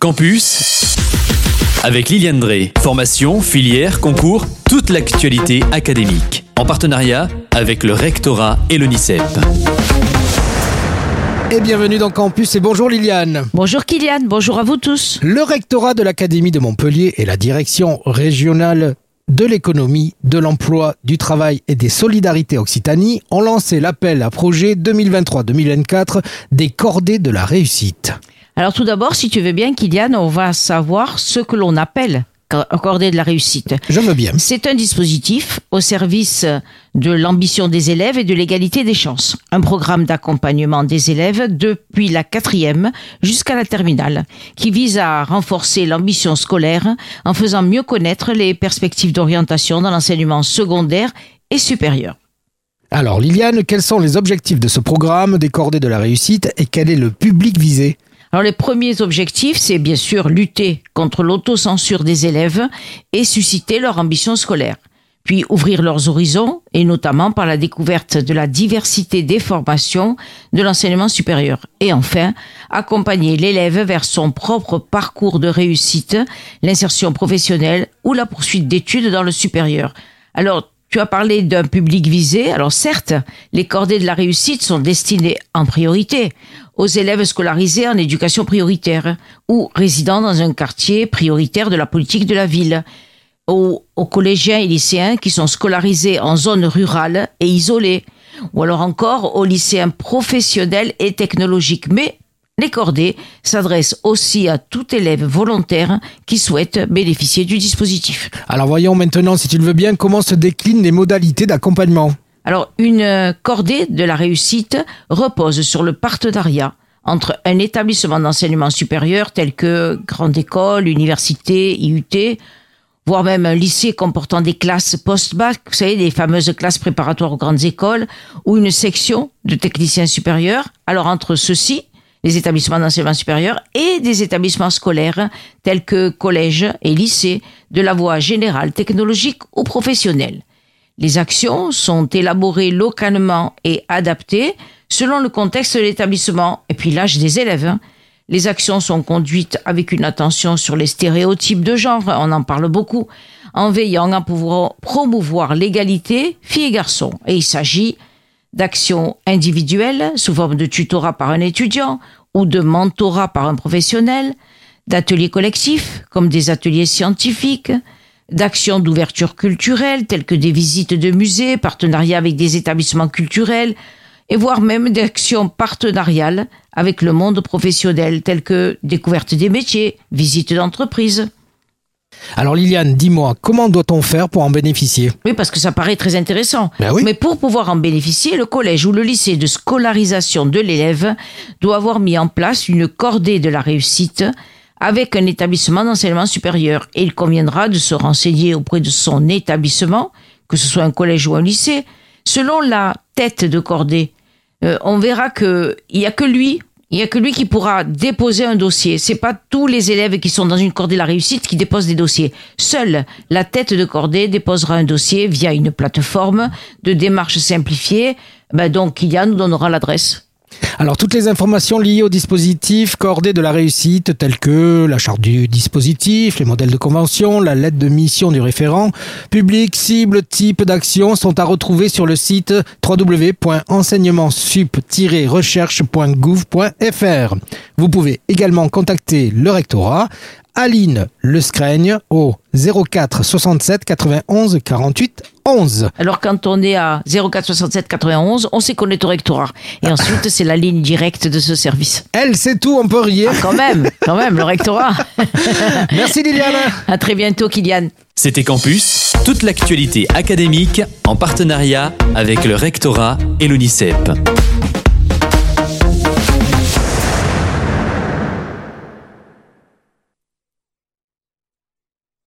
Campus avec Liliane Drey. Formation, filière, concours, toute l'actualité académique. En partenariat avec le rectorat et l'ONICEP. Et bienvenue dans Campus et bonjour Liliane. Bonjour Kylian, bonjour à vous tous. Le rectorat de l'Académie de Montpellier et la direction régionale de l'économie, de l'emploi, du travail et des solidarités Occitanie ont lancé l'appel à projet 2023-2024 des cordées de la réussite. Alors tout d'abord, si tu veux bien Kylian, on va savoir ce que l'on appelle cordée de la réussite. Je veux bien. C'est un dispositif au service de l'ambition des élèves et de l'égalité des chances. Un programme d'accompagnement des élèves depuis la quatrième jusqu'à la terminale, qui vise à renforcer l'ambition scolaire en faisant mieux connaître les perspectives d'orientation dans l'enseignement secondaire et supérieur. Alors Liliane, quels sont les objectifs de ce programme des cordées de la réussite et quel est le public visé? Alors les premiers objectifs, c'est bien sûr lutter contre l'autocensure des élèves et susciter leur ambition scolaire. Puis ouvrir leurs horizons, et notamment par la découverte de la diversité des formations de l'enseignement supérieur. Et enfin, accompagner l'élève vers son propre parcours de réussite, l'insertion professionnelle ou la poursuite d'études dans le supérieur. Alors, tu as parlé d'un public visé. Alors certes, les cordées de la réussite sont destinées en priorité aux élèves scolarisés en éducation prioritaire ou résidant dans un quartier prioritaire de la politique de la ville, aux, collégiens et lycéens qui sont scolarisés en zone rurale et isolée, ou alors encore aux lycéens professionnels et technologiques. Mais les cordées s'adressent aussi à tout élève volontaire qui souhaite bénéficier du dispositif. Alors voyons maintenant, si tu le veux bien, comment se déclinent les modalités d'accompagnement. Alors, une cordée de la réussite repose sur le partenariat entre un établissement d'enseignement supérieur tel que grande école, université, IUT, voire même un lycée comportant des classes post-bac, vous savez, des fameuses classes préparatoires aux grandes écoles, ou une section de techniciens supérieurs. Alors entre ceux-ci, les établissements d'enseignement supérieur et des établissements scolaires tels que collèges et lycées de la voie générale, technologique ou professionnelle. Les actions sont élaborées localement et adaptées selon le contexte de l'établissement et puis l'âge des élèves. Hein. Les actions sont conduites avec une attention sur les stéréotypes de genre, on en parle beaucoup, en veillant à pouvoir promouvoir l'égalité filles et garçons. Et il s'agit d'actions individuelles sous forme de tutorat par un étudiant ou de mentorat par un professionnel, d'ateliers collectifs comme des ateliers scientifiques, d'actions d'ouverture culturelle telles que des visites de musées, partenariats avec des établissements culturels, et voire même d'actions partenariales avec le monde professionnel telles que découverte des métiers, visites d'entreprises. Alors Liliane, dis-moi, comment doit-on faire pour en bénéficier? Oui, parce que ça paraît très intéressant. Ben oui. Mais pour pouvoir en bénéficier, le collège ou le lycée de scolarisation de l'élève doit avoir mis en place une cordée de la réussite avec un établissement d'enseignement supérieur. Et il conviendra de se renseigner auprès de son établissement, que ce soit un collège ou un lycée, selon la tête de cordée. Euh, on verra que il y a que lui, il y a que lui qui pourra déposer un dossier. C'est pas tous les élèves qui sont dans une cordée la réussite qui déposent des dossiers. Seule la tête de cordée déposera un dossier via une plateforme de démarche simplifiée. Ben donc, Kylian nous donnera l'adresse. Alors toutes les informations liées au dispositif cordé de la réussite telles que la charte du dispositif, les modèles de convention, la lettre de mission du référent, public, cible, type d'action sont à retrouver sur le site www.enseignement-sup-recherche.gouv.fr. Vous pouvez également contacter le rectorat Aline Le Scraigne au 04 67 91 48 11. Alors quand on est à 04 67 91, on sait qu'on est au rectorat. Et ensuite, c'est la ligne directe de ce service. Elle, c'est tout, on peut rien. Ah, quand même, quand même, le rectorat. Merci Liliane. À très bientôt, Kylian. C'était Campus, toute l'actualité académique en partenariat avec le rectorat et l'ONICEP.